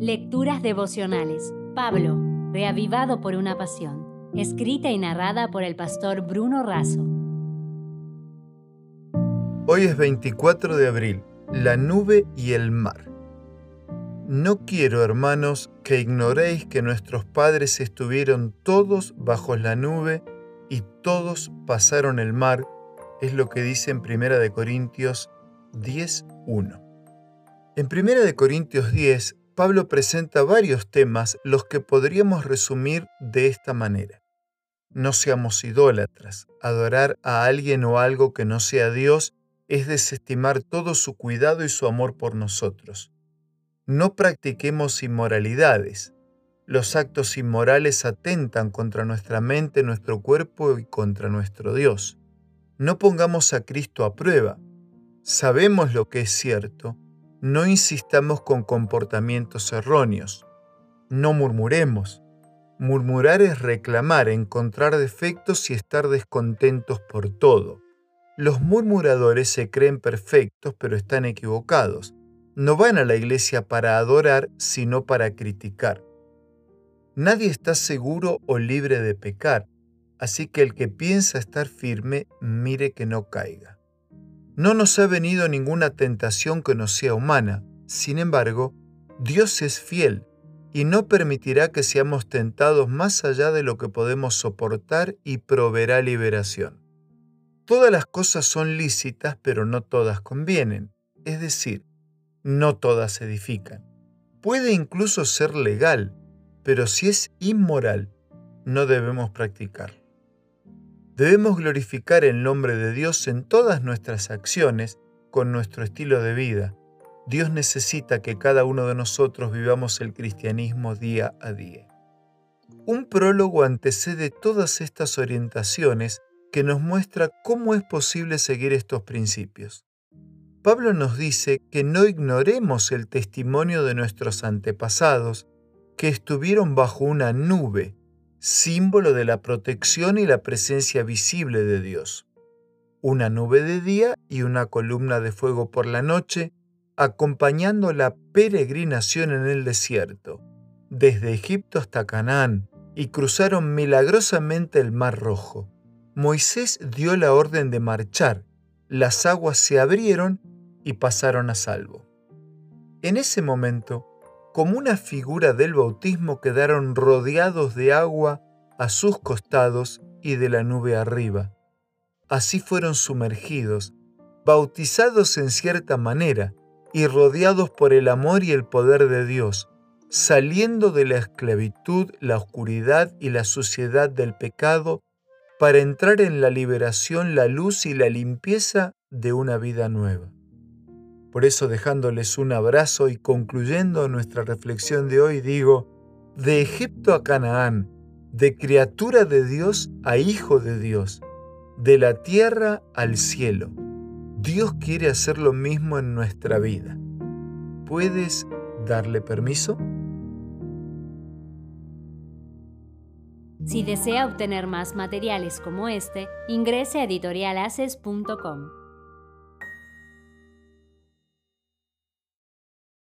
Lecturas devocionales. Pablo, reavivado por una pasión. Escrita y narrada por el pastor Bruno Razo. Hoy es 24 de abril. La nube y el mar. No quiero, hermanos, que ignoréis que nuestros padres estuvieron todos bajo la nube y todos pasaron el mar, es lo que dice en 1 Corintios 10.1. En 1 Corintios 10, Pablo presenta varios temas los que podríamos resumir de esta manera. No seamos idólatras. Adorar a alguien o algo que no sea Dios es desestimar todo su cuidado y su amor por nosotros. No practiquemos inmoralidades. Los actos inmorales atentan contra nuestra mente, nuestro cuerpo y contra nuestro Dios. No pongamos a Cristo a prueba. Sabemos lo que es cierto. No insistamos con comportamientos erróneos. No murmuremos. Murmurar es reclamar, encontrar defectos y estar descontentos por todo. Los murmuradores se creen perfectos pero están equivocados. No van a la iglesia para adorar, sino para criticar. Nadie está seguro o libre de pecar, así que el que piensa estar firme, mire que no caiga. No nos ha venido ninguna tentación que no sea humana, sin embargo, Dios es fiel y no permitirá que seamos tentados más allá de lo que podemos soportar y proveerá liberación. Todas las cosas son lícitas, pero no todas convienen, es decir, no todas edifican. Puede incluso ser legal, pero si es inmoral, no debemos practicar. Debemos glorificar el nombre de Dios en todas nuestras acciones, con nuestro estilo de vida. Dios necesita que cada uno de nosotros vivamos el cristianismo día a día. Un prólogo antecede todas estas orientaciones que nos muestra cómo es posible seguir estos principios. Pablo nos dice que no ignoremos el testimonio de nuestros antepasados, que estuvieron bajo una nube, símbolo de la protección y la presencia visible de Dios. Una nube de día y una columna de fuego por la noche, acompañando la peregrinación en el desierto, desde Egipto hasta Canaán, y cruzaron milagrosamente el Mar Rojo Moisés dio la orden de marchar, las aguas se abrieron y pasaron a salvo. En ese momento, como una figura del bautismo, quedaron rodeados de agua a sus costados y de la nube arriba. Así fueron sumergidos, bautizados en cierta manera y rodeados por el amor y el poder de Dios, saliendo de la esclavitud, la oscuridad y la suciedad del pecado para entrar en la liberación, la luz y la limpieza de una vida nueva. Por eso dejándoles un abrazo y concluyendo nuestra reflexión de hoy, digo, de Egipto a Canaán, de criatura de Dios a hijo de Dios, de la tierra al cielo. Dios quiere hacer lo mismo en nuestra vida. ¿Puedes darle permiso? Si desea obtener más materiales como este, ingrese a editorialaces.com.